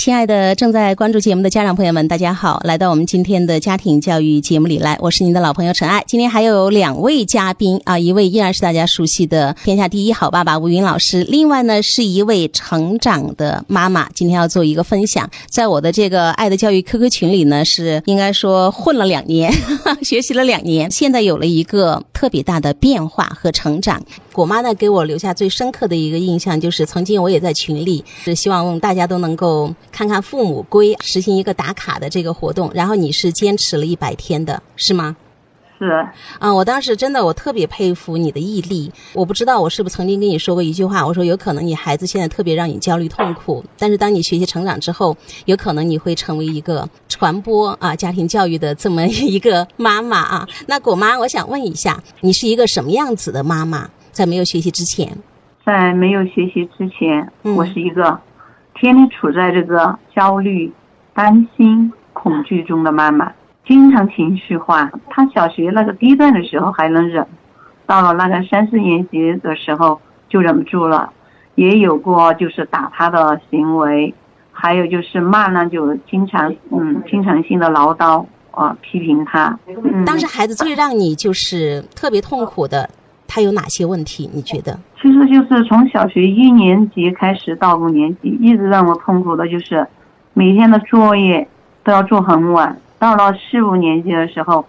亲爱的正在关注节目的家长朋友们，大家好！来到我们今天的家庭教育节目里来，我是您的老朋友陈爱。今天还有两位嘉宾啊，一位依然是大家熟悉的天下第一好爸爸吴云老师，另外呢是一位成长的妈妈，今天要做一个分享。在我的这个爱的教育 QQ 群里呢，是应该说混了两年，学习了两年，现在有了一个特别大的变化和成长。果妈呢给我留下最深刻的一个印象，就是曾经我也在群里是希望大家都能够。看看父母归实行一个打卡的这个活动，然后你是坚持了一百天的，是吗？是。啊，我当时真的我特别佩服你的毅力。我不知道我是不是曾经跟你说过一句话，我说有可能你孩子现在特别让你焦虑痛苦，但是当你学习成长之后，有可能你会成为一个传播啊家庭教育的这么一个妈妈啊。那果妈，我想问一下，你是一个什么样子的妈妈？在没有学习之前，在没有学习之前，我是一个。天天处在这个焦虑、担心、恐惧中的妈妈，经常情绪化。她小学那个低段的时候还能忍，到了那个三四年级的时候就忍不住了。也有过就是打她的行为，还有就是骂呢，就经常嗯，经常性的唠叨啊，批评她。当时孩子最让你就是特别痛苦的。他有哪些问题？你觉得？其实就是从小学一年级开始到五年级，一直让我痛苦的就是每天的作业都要做很晚。到了四五年级的时候，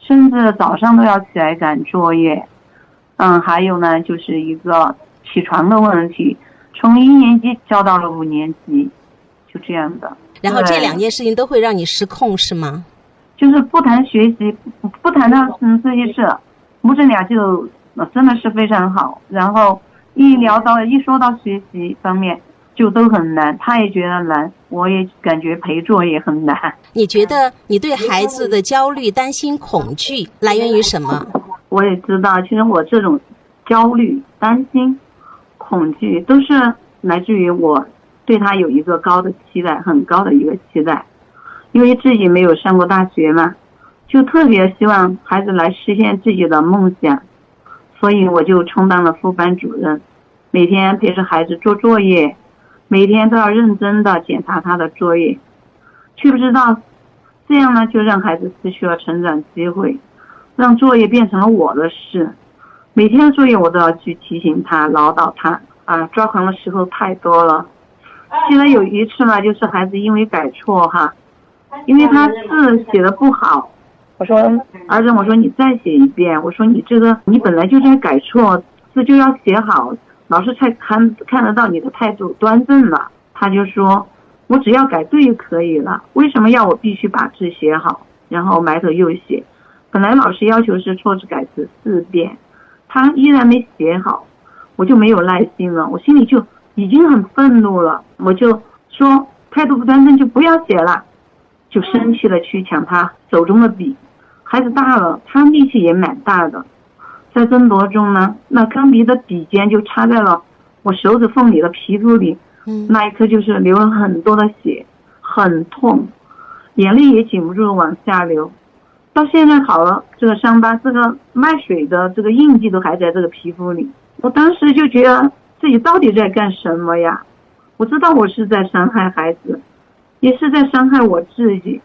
甚至早上都要起来赶作业。嗯，还有呢，就是一个起床的问题，从一年级教到了五年级，就这样的。然后这两件事情都会让你失控，是吗？就是不谈学习，不谈到嗯这些事，母子俩就。那真的是非常好，然后一聊到一说到学习方面，就都很难，他也觉得难，我也感觉陪做也很难。你觉得你对孩子的焦虑、担心、恐惧来源于什么？我也知道，其实我这种焦虑、担心、恐惧都是来自于我对他有一个高的期待，很高的一个期待，因为自己没有上过大学嘛，就特别希望孩子来实现自己的梦想。所以我就充当了副班主任，每天陪着孩子做作业，每天都要认真的检查他的作业，却不知道这样呢就让孩子失去了成长机会，让作业变成了我的事。每天的作业我都要去提醒他、唠叨他啊，抓狂的时候太多了。记得有一次呢，就是孩子因为改错哈，因为他字写的不好。我说儿子，我说你再写一遍。我说你这个你本来就在改错字，就要写好，老师才看看得到你的态度端正了。他就说，我只要改对就可以了，为什么要我必须把字写好？然后埋头又写。本来老师要求是错字改字四遍，他依然没写好，我就没有耐心了，我心里就已经很愤怒了，我就说态度不端正就不要写了，就生气的去抢他手中的笔。孩子大了，他力气也蛮大的，在争夺中呢，那钢笔的笔尖就插在了我手指缝里的皮肤里，那一刻就是流了很多的血，很痛，眼泪也禁不住往下流。到现在好了，这个伤疤，这个卖水的这个印记都还在这个皮肤里。我当时就觉得自己到底在干什么呀？我知道我是在伤害孩子，也是在伤害我自己。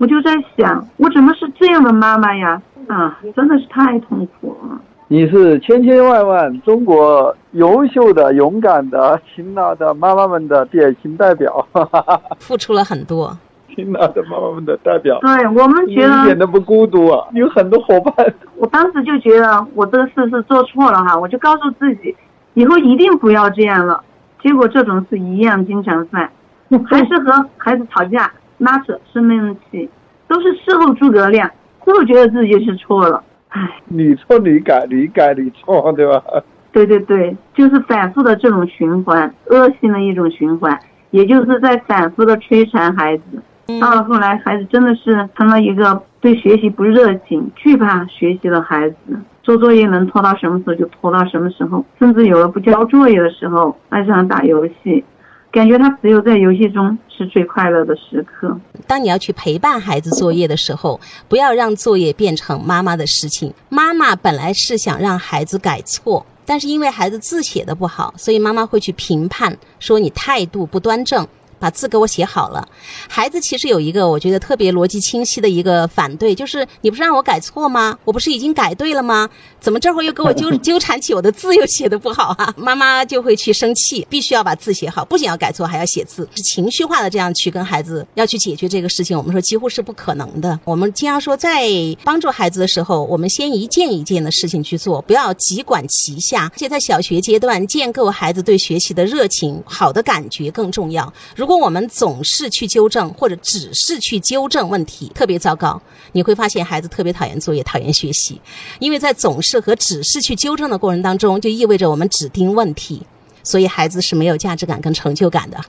我就在想，我怎么是这样的妈妈呀？啊，真的是太痛苦了。你是千千万万中国优秀的、勇敢的、勤劳的妈妈们的典型代表，付出了很多。勤劳的妈妈们的代表。对我们觉得一点都不孤独啊，有很多伙伴。我当时就觉得我这个事是做错了哈，我就告诉自己，以后一定不要这样了。结果这种事一样经常犯，还是和孩子吵架。拉扯生闷气，都是事后诸葛亮，最后觉得自己是错了。唉，你错你改，你改你错，对吧？对对对，就是反复的这种循环，恶性的一种循环，也就是在反复的摧残孩子。到了后来，孩子真的是成了一个对学习不热情、惧怕学习的孩子，做作业能拖到什么时候就拖到什么时候，甚至有了不交作业的时候，爱上打游戏。感觉他只有在游戏中是最快乐的时刻。当你要去陪伴孩子作业的时候，不要让作业变成妈妈的事情。妈妈本来是想让孩子改错，但是因为孩子字写的不好，所以妈妈会去评判，说你态度不端正，把字给我写好了。孩子其实有一个我觉得特别逻辑清晰的一个反对，就是你不是让我改错吗？我不是已经改对了吗？怎么这会儿又给我纠 纠缠起我的字又写的不好啊？妈妈就会去生气，必须要把字写好，不仅要改错，还要写字，是情绪化的这样去跟孩子要去解决这个事情。我们说几乎是不可能的。我们经常说，在帮助孩子的时候，我们先一件一件的事情去做，不要急管齐下。而且在小学阶段，建构孩子对学习的热情、好的感觉更重要。如如果我们总是去纠正，或者只是去纠正问题，特别糟糕。你会发现孩子特别讨厌作业，讨厌学习，因为在总是和只是去纠正的过程当中，就意味着我们只盯问题，所以孩子是没有价值感跟成就感的。